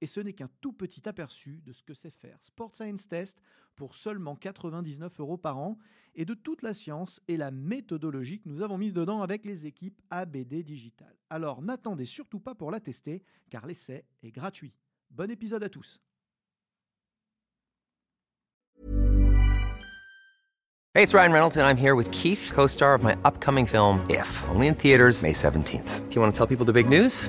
Et ce n'est qu'un tout petit aperçu de ce que c'est faire Sport Science Test pour seulement 99 euros par an et de toute la science et la méthodologie que nous avons mise dedans avec les équipes ABD Digital. Alors n'attendez surtout pas pour la tester car l'essai est gratuit. Bon épisode à tous. Hey, it's Ryan Reynolds and I'm here with Keith, co-star of my upcoming film If, only in theaters May 17th. Do you want to tell people the big news?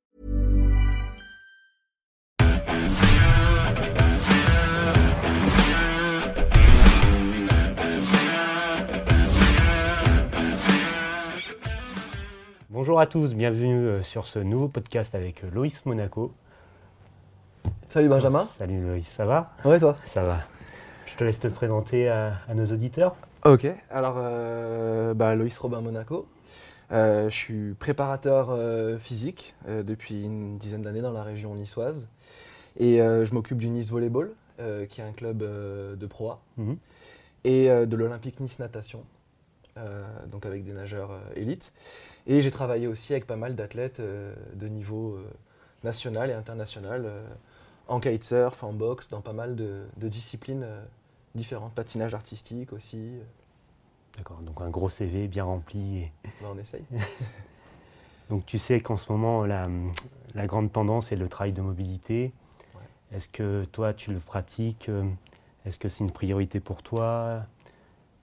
Bonjour à tous, bienvenue euh, sur ce nouveau podcast avec euh, Loïs Monaco. Salut Benjamin. Salut Loïs, ça va? Ouais, toi? Ça va. Je te laisse te présenter à, à nos auditeurs. Ok, alors euh, bah, Loïs Robin Monaco. Euh, je suis préparateur euh, physique depuis une dizaine d'années dans la région niçoise. Et je m'occupe du Nice Volleyball, qui est un club de Pro A, Mhm. et de l'Olympique Nice Natation, donc avec des nageurs élites. Et j'ai travaillé aussi avec pas mal d'athlètes euh, de niveau euh, national et international, euh, en kitesurf, en boxe, dans pas mal de, de disciplines différentes, patinage artistique aussi. D'accord, donc un gros CV bien rempli. Bah, on essaye. Donc tu sais qu'en ce moment, la, la grande tendance est le travail de mobilité. Est-ce que toi, tu le pratiques Est-ce que c'est une priorité pour toi?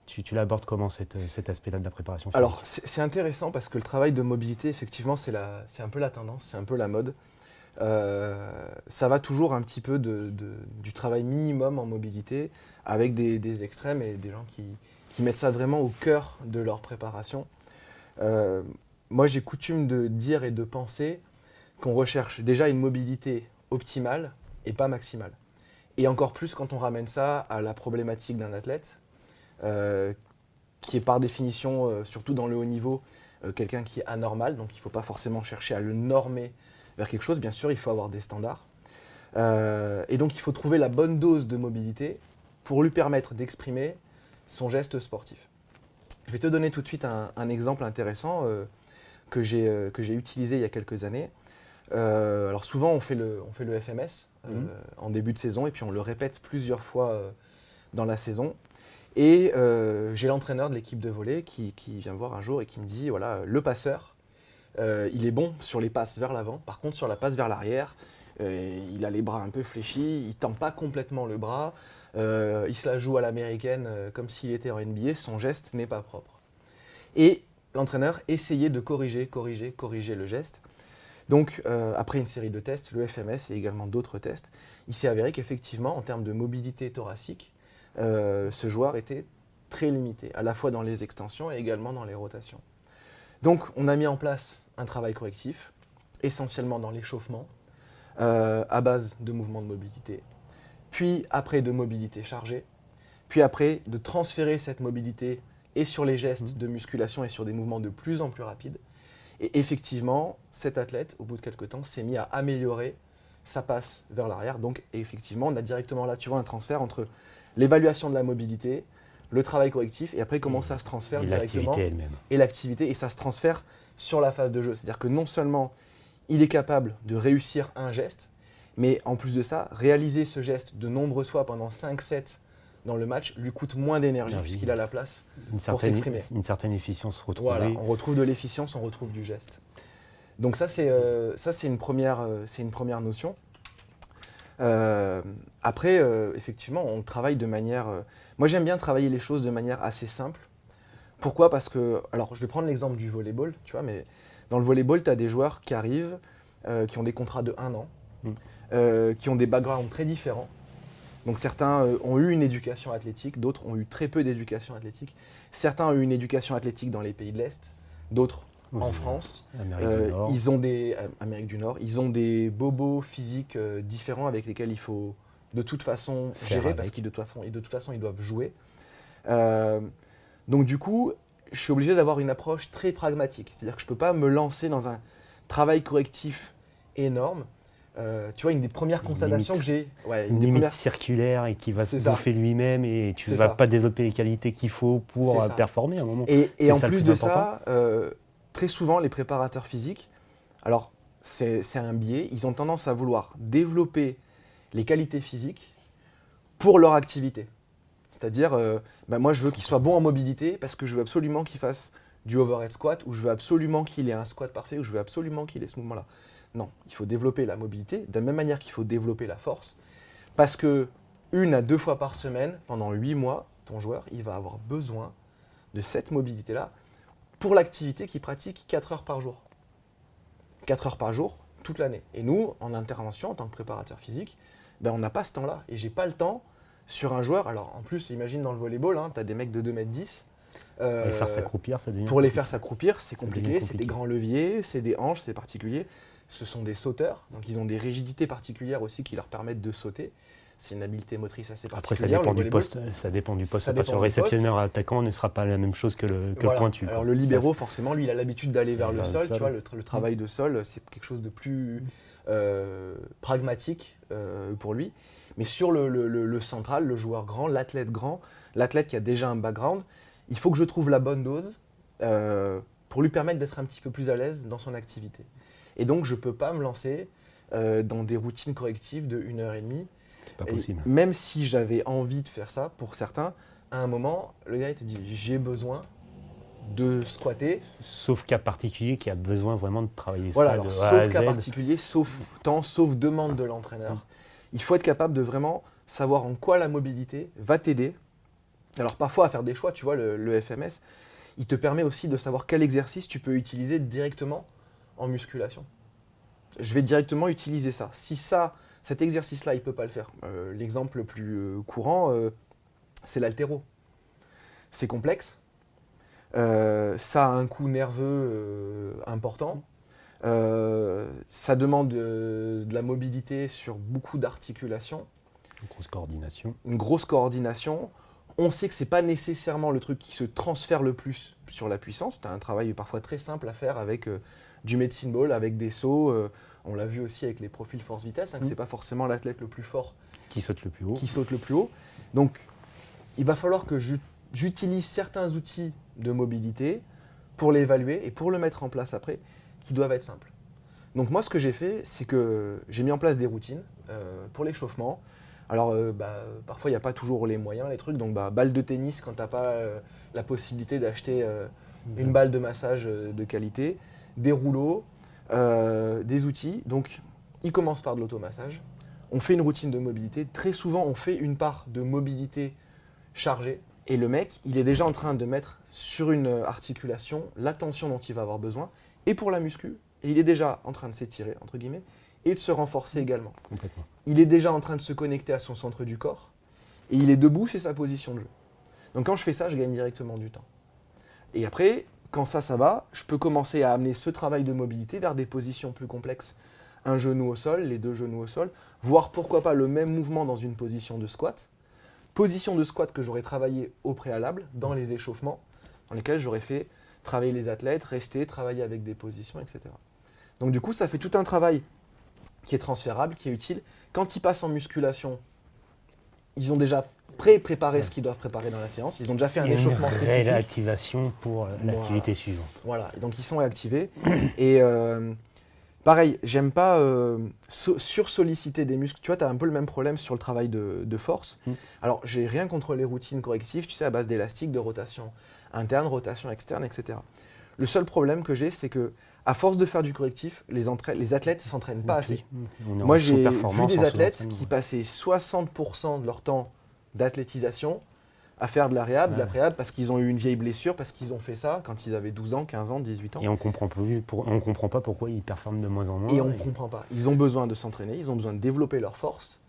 Tu, l'abordes comment cette- cet aspect-là de la préparation Alors, c'est intéressant parce que le travail de mobilité, effectivement, c'est un peu la tendance, c'est un peu la mode. Euh, ça va toujours un petit peu du travail minimum en mobilité, avec des, extrêmes et des gens qui, mettent ça vraiment au cœur de leur préparation. Euh, moi, j'ai coutume de dire et de penser qu'on recherche déjà une mobilité optimale et pas maximale. Et encore plus quand on ramène ça à la problématique d'un athlète, euh, qui est par définition, euh, surtout dans le haut niveau, euh, quelqu'un qui est anormal. Donc il ne faut pas forcément chercher à le normer vers quelque chose. Bien sûr, il faut avoir des standards. Euh, et donc il faut trouver la bonne dose de mobilité pour lui permettre d'exprimer son geste sportif. Je vais te donner tout de suite un, un exemple intéressant euh, que j'ai euh, utilisé il y a quelques années. Euh, alors souvent on fait le, on fait le FMS euh, Mhm. en début de saison et puis on le répète plusieurs fois euh, dans la saison. Et euh, j'ai l'entraîneur de l'équipe de volley qui, vient me voir un jour et qui me dit voilà, le passeur, euh, il est bon sur les passes vers l'avant. Par contre, sur la passe vers l'arrière, euh, il a les bras un peu fléchis, il tend pas complètement le bras, il se la joue à l'américaine comme s'il était en NBA, son geste n'est pas propre. Et l'entraîneur essayait de corriger, corriger, corriger le geste. Donc, après une série de tests, le FMS et également d'autres tests, il s'est avéré qu'effectivement, en termes de mobilité thoracique, euh, ce joueur était très limité, à la fois dans les extensions et également dans les rotations. Donc, on a mis en place un travail correctif, essentiellement dans l'échauffement, euh, à base de mouvements de mobilité, puis après de mobilité chargée, puis après de transférer cette mobilité et sur les gestes de musculation et sur des mouvements de plus en plus rapides. Et effectivement, cet athlète, au bout de quelques temps, s'est mis à améliorer sa passe vers l'arrière. Donc, effectivement, on a directement là, tu vois, un transfert entre l'évaluation de la mobilité, le travail correctif, et après comment ça se transfère Et directement l'activité elle-même. et l'activité, et ça se transfère sur la phase de jeu. C'est-à-dire que non seulement il est capable de réussir un geste, mais en plus de ça, réaliser ce geste de nombreuses fois pendant 5 sets dans le match lui coûte moins d'énergie Ah puisqu'il a la place. Une certaine, s'exprimer. une certaine efficience retrouvée. Voilà, on retrouve de l'efficience, on retrouve du geste. Donc ça, c'est euh, une, première, euh, c'est une première notion. Euh, après, euh, effectivement, on travaille de manière... euh, moi, j'aime bien travailler les choses de manière assez simple Pourquoi? Parce que, alors je vais prendre l'exemple du volleyball, tu vois, mais dans le volleyball, tu as des joueurs qui arrivent, qui ont des contrats de un an, Mm. qui ont des backgrounds très différents. Donc certains ont eu une éducation athlétique, d'autres ont eu très peu d'éducation athlétique. Certains ont eu une éducation athlétique dans les pays de l'Est, d'autres en France. Euh, du Nord. ils ont des euh, Amérique du Nord, ils ont des bobos physiques euh, différents avec lesquels il faut de toute façon Faire gérer avec. parce qu'ils de, de toute façon ils doivent jouer. Euh, donc du coup, je suis obligé d'avoir une approche très pragmatique, c'est-à-dire que je peux pas me lancer dans un travail correctif énorme. Euh, tu vois, une des premières constatations limite. que j'ai, ouais, une une des limite premières- circulaire et qui va se ça. bouffer lui-même et tu C'est vas ça. pas développer les qualités qu'il faut pour performer à un moment. Et, en plus de ça, euh, très souvent, les préparateurs physiques, alors c'est un biais, ils ont tendance à vouloir développer les qualités physiques pour leur activité. C'est-à-dire, euh, bah, moi je veux qu'il soit bon en mobilité parce que je veux absolument qu'il fasse du overhead squat ou je veux absolument qu'il ait un squat parfait ou je veux absolument qu'il ait ce mouvement-là. Non, il faut développer la mobilité de la même manière qu'il faut développer la force parce que une à deux fois par semaine, pendant huit mois, ton joueur, il va avoir besoin de cette mobilité-là pour l'activité qu'il pratique 4 heures par jour. 4 heures par jour, toute l'année. Et nous, en intervention, en tant que préparateur physique, ben, on n'a pas ce temps-là. Et j'ai pas le temps sur un joueur. Alors en plus, imagine dans le volleyball, tu as des mecs de 2m10. euh, les faire s'accroupir, ça devient. pour les faire s'accroupir, c'est compliqué. C'est des grands leviers, c'est des hanches, c'est particulier. Ce sont des sauteurs, donc ils ont des rigidités particulières aussi qui leur permettent de sauter. C'est une habileté motrice assez Après, ça particulière. dépend du poste. Ça dépend du poste. Ça dépend le du poste. réceptionneur attaquant ne sera pas la même chose que le, que le Voilà. pointu. quoi. Alors le libéraux, forcément, lui, il a l'habitude d'aller vers le vers le sol. Tu sol. vois, le, tra- le travail de sol, c'est quelque chose de plus euh, pragmatique euh, pour lui. Mais sur le, central, le joueur grand, l'athlète grand, l'athlète qui a déjà un background, il faut que je trouve la bonne dose euh, pour lui permettre d'être un petit peu plus à l'aise dans son activité. Et donc, je ne peux pas me lancer dans des routines correctives de 1 heure et demie. Et. Même si j'avais envie de faire ça, pour certains, à un moment, le gars il te dit j'ai besoin de squatter. Sauf cas particulier qui a besoin vraiment de travailler Voilà, ça alors de sauf cas particulier, sauf temps, sauf demande de l'entraîneur. Mm. Il faut être capable de vraiment savoir en quoi la mobilité va t'aider. Alors parfois à faire des choix, tu vois, le, le FMS, il te permet aussi de savoir quel exercice tu peux utiliser directement en musculation. Je vais directement utiliser ça. Si ça, cet exercice-là, il ne peut pas le faire. euh, L'exemple le plus euh, courant, euh, c'est l'altéro. C'est complexe. Euh, ça a un coût nerveux important. Ça demande de la mobilité sur beaucoup d'articulations, Une grosse coordination. une grosse coordination. On sait que c'est pas nécessairement le truc qui se transfère le plus sur la puissance. Tu as un travail parfois très simple à faire avec du medicine ball, avec des sauts. euh, on l'a vu aussi avec les profils force-vitesse, hein, que Mm. c'est pas forcément l'athlète le plus fort Qui saute le plus haut. qui saute le plus haut. Donc, il va falloir que j'u- j'utilise certains outils de mobilité pour l'évaluer et pour le mettre en place après, qui doivent être simples. Donc moi, ce que j'ai fait, c'est que j'ai mis en place des routines euh, pour l'échauffement. Alors, euh, bah, parfois, il n'y a pas toujours les moyens, les trucs. Donc, bah, balle de tennis, quand tu n'as pas euh, la possibilité d'acheter euh, une balle de massage de qualité, des rouleaux, euh, des outils. Donc, il commence par de l'automassage. On fait une routine de mobilité. Très souvent, on fait une part de mobilité chargée. Et le mec, il est déjà en train de mettre sur une articulation la tension dont il va avoir besoin. Et pour la muscu, et il est déjà en train de s'étirer, entre guillemets, et de se renforcer également. Complètement. Il est déjà en train de se connecter à son centre du corps. Et il est debout, c'est sa position de jeu. Donc quand je fais ça, je gagne directement du temps. Et après, quand ça, ça va, je peux commencer à amener ce travail de mobilité vers des positions plus complexes. Un genou au sol, les deux genoux au sol, voire pourquoi pas le même mouvement dans une position de squat. Position de squat que j'aurais travaillé au préalable dans les échauffements, dans lesquels j'aurais fait travailler les athlètes, rester, travailler avec des positions, etc. Donc du coup, ça fait tout un travail qui est transférable, qui est utile. Quand ils passent en musculation, ils ont déjà pré-préparé ce qu'ils doivent préparer dans la séance. Ils ont déjà fait un échauffement une spécifique. réactivation pour euh, Voilà. l'activité suivante. Voilà, et donc ils sont réactivés. et euh, pareil, j'aime pas euh, so- sursolliciter des muscles. Tu vois, tu as un peu le même problème sur le travail de, de force. Mm. Alors, j'ai rien contre les routines correctives, tu sais, à base d'élastique, de rotation interne, rotation externe, etc. Le seul problème que j'ai, c'est que à force de faire du correctif, les, les athlètes ne s'entraînent pas assez. Moi, j'ai vu des athlètes qui passaient 60% de leur temps d'athlétisation à faire de la réhab, de la préhab, parce qu'ils ont eu une vieille blessure, parce qu'ils ont fait ça quand ils avaient 12 ans, 15 ans, 18 ans. Et on comprend plus, pour- on comprend pas pourquoi ils performent de moins en moins. Et on ne comprend pas. Ils ont besoin de s'entraîner, ils ont besoin de développer leur force,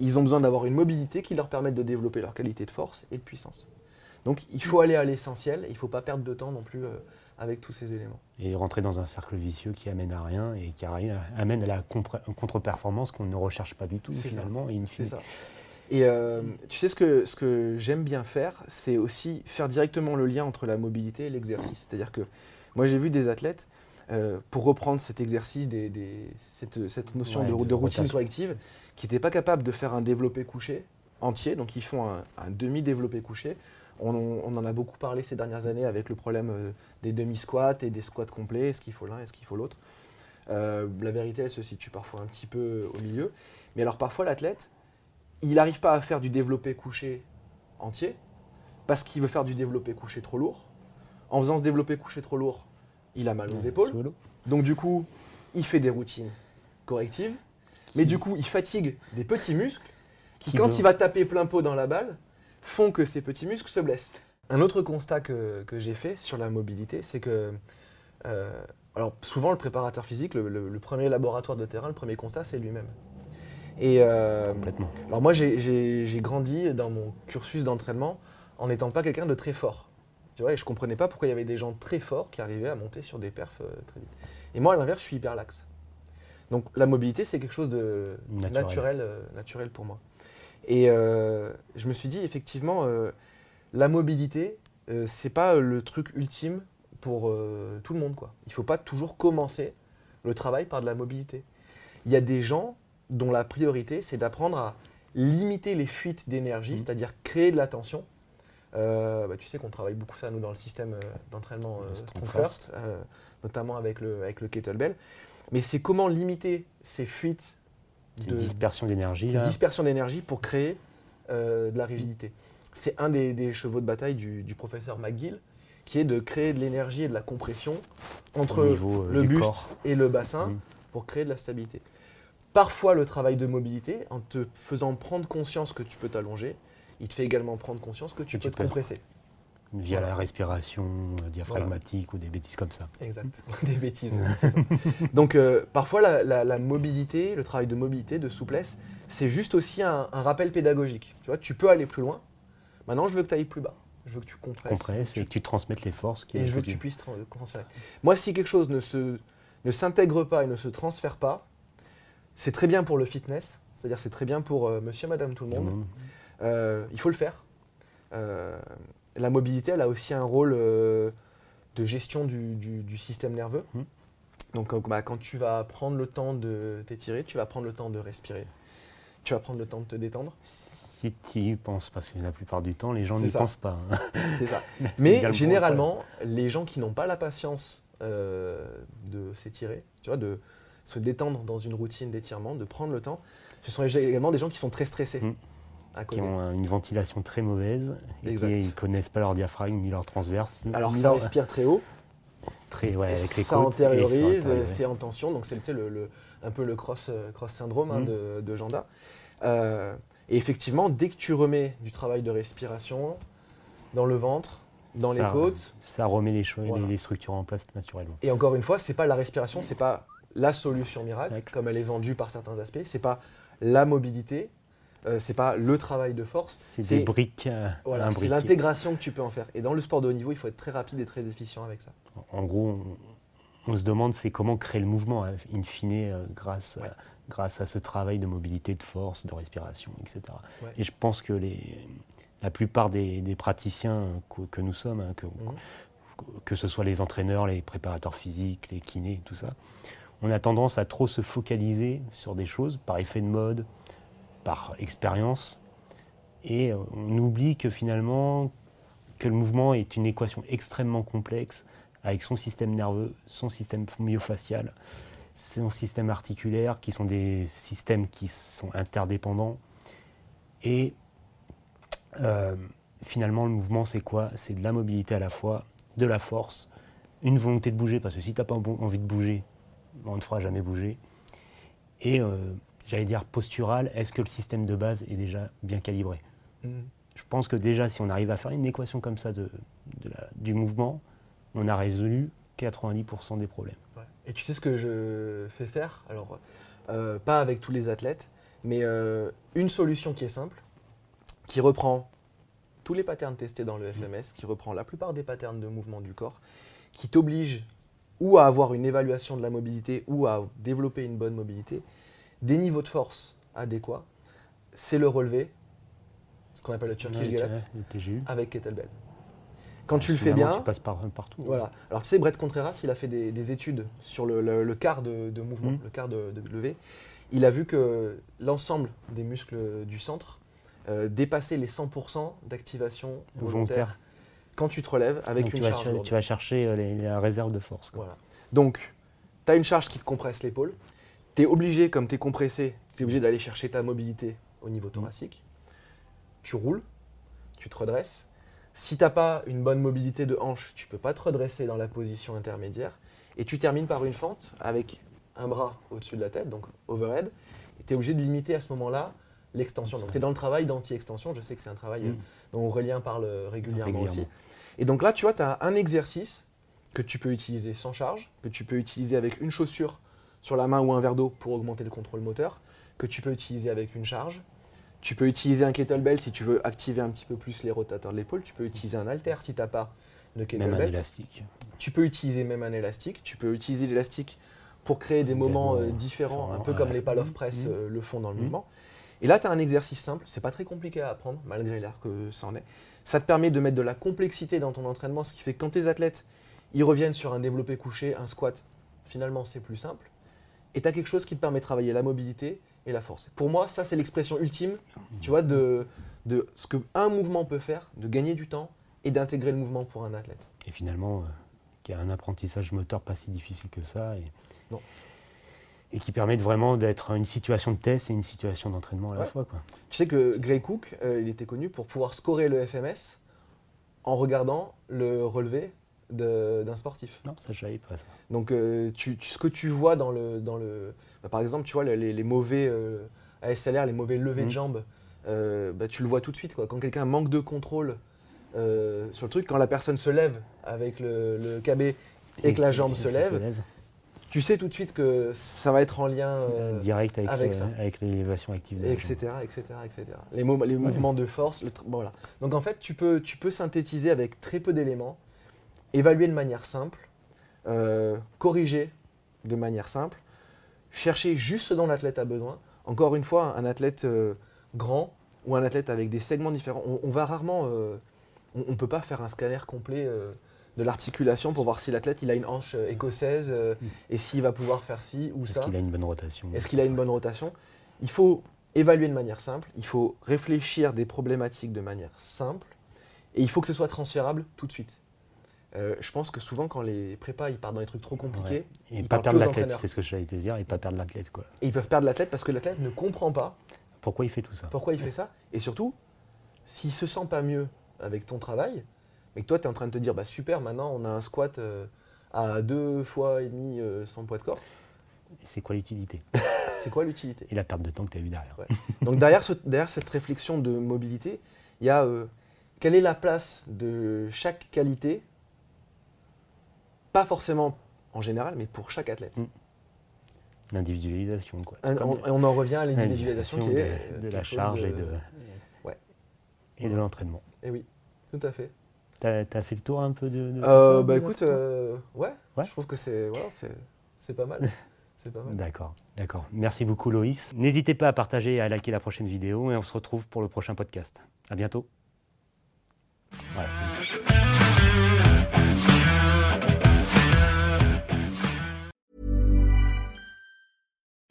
ils ont besoin d'avoir une mobilité qui leur permette de développer leur qualité de force et de puissance. Donc il faut aller à l'essentiel, il ne faut pas perdre de temps non plus euh, avec tous ces éléments. Et rentrer dans un cercle vicieux qui amène à rien et qui amène à la contre-performance qu'on ne recherche pas du tout finalement. C'est ça. Et euh, tu sais ce que, ce que j'aime bien faire, c'est aussi faire directement le lien entre la mobilité et l'exercice. C'est-à-dire que moi j'ai vu des athlètes, euh, pour reprendre cet exercice, des, des- cette, cette notion Ouais, de, de de routine rotation. corrective, qui n'étaient pas capables de faire un développé couché entier, donc ils font un, un demi-développé couché. On, on en a beaucoup parlé ces dernières années avec le problème euh, des demi-squats et des squats complets, est-ce qu'il faut l'un, est-ce qu'il faut l'autre. Euh, la vérité, elle se situe parfois un petit peu au milieu. Mais alors parfois l'athlète, il n'arrive pas à faire du développé couché entier parce qu'il veut faire du développé couché trop lourd. En faisant ce développé couché trop lourd, il a mal aux Ouais, épaules. Donc du coup, il fait des routines correctives. Mais du coup, il fatigue des petits muscles qui, Qui quand il va taper plein pot dans la balle, font que ces petits muscles se blessent. Un autre constat que, que j'ai fait sur la mobilité, c'est que euh, alors souvent le préparateur physique, le, le- le premier laboratoire de terrain, le premier constat, c'est lui-même. Et euh, Complètement. alors moi, j'ai- grandi dans mon cursus d'entraînement en n'étant pas quelqu'un de très fort. Tu vois, et je comprenais pas pourquoi il y avait des gens très forts qui arrivaient à monter sur des perfs euh, très vite. Et moi, à l'inverse, je suis hyper laxe. Donc la mobilité, c'est quelque chose de Naturel. naturel, euh, naturel pour moi. Et euh, je me suis dit, effectivement, euh, la mobilité, euh, c'est pas le truc ultime pour tout le monde. Quoi. Il faut pas toujours commencer le travail par de la mobilité. Il y a des gens dont la priorité, c'est d'apprendre à limiter les fuites d'énergie, Mhm. c'est-à-dire créer de la tension. Euh, bah, tu sais qu'on travaille beaucoup ça, nous, dans le système euh, d'entraînement euh, Strong First, notamment avec le, avec le kettlebell. Mais c'est comment limiter ces fuites de dispersion d'énergie. dispersions d'énergie pour créer euh, de la rigidité. C'est un des, des chevaux de bataille du, du professeur McGill, qui est de créer de l'énergie et de la compression entre niveau, euh, le buste corps. et le bassin pour créer de la stabilité. Parfois, le travail de mobilité, en te faisant prendre conscience que tu peux t'allonger, il te fait également prendre conscience que tu peux tu te peux. compresser. Via Voilà. la respiration euh, diaphragmatique ou des bêtises comme ça. Exact. Des bêtises. ça. Donc euh, parfois la, la- la mobilité, le travail de mobilité, de souplesse, c'est juste aussi un, un rappel pédagogique. Tu vois, tu peux aller plus loin. Maintenant, je veux que tu ailles plus bas. Je veux que tu compresses. Compresse je veux et que tu transmettes les forces. qui et je veux que tu- puisses tran- transférer. Moi, si quelque chose ne se ne s'intègre pas et ne se transfère pas, c'est très bien pour le fitness. C'est-à-dire, c'est très bien pour euh, monsieur, madame, tout le monde. Euh, il faut le faire. Euh, la mobilité, elle a aussi un rôle euh, de gestion du, du- du système nerveux. Mhm. Donc, euh, bah, quand tu vas prendre le temps de t'étirer, tu vas prendre le temps de respirer. Tu vas prendre le temps de te détendre. Si tu y penses, parce que la plupart du temps, les gens n'y pensent pas. hein. C'est ça. Mais généralement, les gens qui n'ont pas la patience euh, de s'étirer, tu vois, de se détendre dans une routine d'étirement, de prendre le temps, ce sont également des gens qui sont très stressés Mhm. À qui ont une ventilation très mauvaise et Exact. qui ne connaissent pas leur diaphragme ni leur transverse. Alors ça leur- respire très haut, très, ouais, avec les ça côtes, antériorise, c'est en tension, donc c'est tu sais, le, le- un peu le cross, euh, cross syndrome hein, Mhm. de, de Janda. Euh, et effectivement, dès que tu remets du travail de respiration dans le ventre, dans les côtes, Ça remet les, choses, Voilà. les, les structures en place naturellement. et encore une fois, c'est pas la respiration, c'est pas la solution miracle, Miracle. comme elle est vendue par certains aspects, c'est pas la mobilité, euh, c'est pas le travail de force, C'est des briques. euh, voilà, c'est l'intégration que tu peux en faire. Et dans le sport de haut niveau, il faut être très rapide et très efficient avec ça. En gros, on, on se demande c'est comment créer le mouvement, hein, in fine, euh, grâce, Ouais. grâce à ce travail de mobilité, de force, de respiration, etc. Ouais. Et je pense que les, la plupart des, des praticiens que, que nous sommes, hein, que, Mhm. que ce soit les entraîneurs, les préparateurs physiques, les kinés, tout ça, on a tendance à trop se focaliser sur des choses par effet de mode, par expérience, et euh, on oublie que finalement, que le mouvement est une équation extrêmement complexe avec son système nerveux, son système myofacial, son système articulaire, qui sont des systèmes qui sont interdépendants. Et euh, finalement, le mouvement, c'est quoi? C'est de la mobilité à la fois, de la force, une volonté de bouger, parce que si tu n'as pas envie de bouger, on ne fera jamais bouger. Et euh, j'allais dire postural, est-ce que le système de base est déjà bien calibré? Je je pense que déjà, si on arrive à faire une équation comme ça de, de la- du mouvement, on a résolu 90% des problèmes. Ouais. Et tu sais ce que je fais faire? Alors, euh, pas avec tous les athlètes, mais euh, une solution qui est simple, qui reprend tous les patterns testés dans le FMS, qui reprend la plupart des patterns de mouvement du corps, qui t'oblige ou à avoir une évaluation de la mobilité ou à développer une bonne mobilité, des niveaux de force adéquats, c'est le relevé, ce qu'on appelle le Turkish Ouais, le avec kettlebell. Quand tu le fais bien, Tu passes par, partout. voilà. Alors tu sais, Brett Contreras, il a fait des, des études sur le, le- le quart de, de mouvement, le quart de, de levée. Il a vu que l'ensemble des muscles du centre euh, dépassait les 100% d'activation volontaire Volontaire. quand tu te relèves avec Donc, une tu, vas, charge lourde. tu vas chercher euh, les- la réserve de force. quoi. Voilà. Donc, tu as une charge qui te compresse l'épaule. Tu es obligé, comme tu es compressé, tu es obligé d'aller chercher ta mobilité au niveau thoracique. Tu roules, tu te redresses. Si tu n'as pas une bonne mobilité de hanche, tu peux pas te redresser dans la position intermédiaire. Et tu termines par une fente avec un bras au-dessus de la tête, donc overhead. Et tu es obligé de limiter à ce moment-là l'extension. Donc tu es dans le travail d'anti-extension. Je sais que c'est un travail euh, Mm. dont Aurélien parle euh, régulièrement, aussi. Régulièrement. Et donc là, tu vois, tu as un exercice que tu peux utiliser sans charge, que tu peux utiliser avec une chaussure sur la main ou un verre d'eau pour augmenter le contrôle moteur, que tu peux utiliser avec une charge. Tu peux utiliser un kettlebell si tu veux activer un petit peu plus les rotateurs de l'épaule. Tu peux utiliser un halter si tu n'as pas de Même un kettlebell. élastique. Tu peux utiliser même un élastique. Tu peux utiliser l'élastique pour créer des moments euh, différents, un peu comme les pal of press Mhm. euh, le font dans le Mhm. mouvement. Et là, tu as un exercice simple, c'est pas très compliqué à apprendre, malgré l'air que ça en est. Ça te permet de mettre de la complexité dans ton entraînement, ce qui fait que quand tes athlètes ils reviennent sur un développé couché, un squat, finalement c'est plus simple. Et tu as quelque chose qui te permet de travailler la mobilité et la force. Pour moi, ça c'est l'expression ultime, tu vois, de, de ce qu'un mouvement peut faire, de gagner du temps et d'intégrer le mouvement pour un athlète. Et finalement, euh, qui a un apprentissage moteur pas si difficile que ça. Et, Non. et qui permet de vraiment d'être une situation de test et une situation d'entraînement à la fois. Quoi. Tu sais que Gray Cook, euh, il était connu pour pouvoir scorer le FMS en regardant le relevé d'un sportif. Non, ça, je savais pas ça. Donc, euh, tu- tu- ce que tu vois dans le. Dans le bah, par exemple, tu vois, les, les mauvais euh, ASLR, les mauvais levées de Mhm. jambes, euh, bah, tu le vois tout de suite. Quoi. Quand quelqu'un manque de contrôle sur le truc, quand la personne se lève avec le, le KB et que la jambe se lève, tu sais tout de suite que ça va être en lien. direct avec, avec ça. avec l'élévation active de etc., etc., etc. Les, mou- les mouvements de force, le tr- bon, voilà. Donc en fait, tu peux, tu peux synthétiser avec très peu d'éléments, évaluer de manière simple, euh, corriger de manière simple, chercher juste ce dont l'athlète a besoin. Encore une fois, un athlète euh, grand ou un athlète avec des segments différents, on, on va rarement, euh, on ne peut pas faire un scanner complet de l'articulation pour voir si l'athlète il a une hanche écossaise euh, et s'il va pouvoir faire ci ou Est-ce ça. qu'il a une bonne rotation? Est-ce qu'il a une bonne rotation? Il faut évaluer de manière simple, il faut réfléchir des problématiques de manière simple, et il faut que ce soit transférable tout de suite. Euh, je pense que souvent, quand les prépas ils partent dans des trucs trop compliqués, Et ils pas perdre l'athlète, c'est ce que j'allais te dire, et pas perdre l'athlète. quoi. et ils peuvent perdre l'athlète parce que l'athlète ne comprend pas Pourquoi il fait tout ça pourquoi il fait ça, et surtout, s'il se sent pas mieux avec ton travail, mais que toi tu es en train de te dire, bah super, maintenant on a un squat euh, à deux fois et demi euh, sans poids de corps, C'est quoi l'utilité c'est quoi l'utilité Et la perte de temps que tu as eu derrière. Ouais. Donc derrière, ce- derrière cette réflexion de mobilité, il y a euh, quelle est la place de chaque qualité, pas forcément en général, mais pour chaque athlète. Mm. L'individualisation. quoi. Un- on, on en revient à l'individualisation qui de, est euh, de la charge et de, Ouais. et de l'entraînement. Eh oui, tout à fait. T'as as fait le tour un peu de, de Euh, ça, bah écoute, euh, ouais, Ouais. je trouve que voilà. C'est pas mal. D'accord, d'accord. Merci beaucoup Loïs. N'hésitez pas à partager et à liker la prochaine vidéo et on se retrouve pour le prochain podcast. À bientôt. Voilà,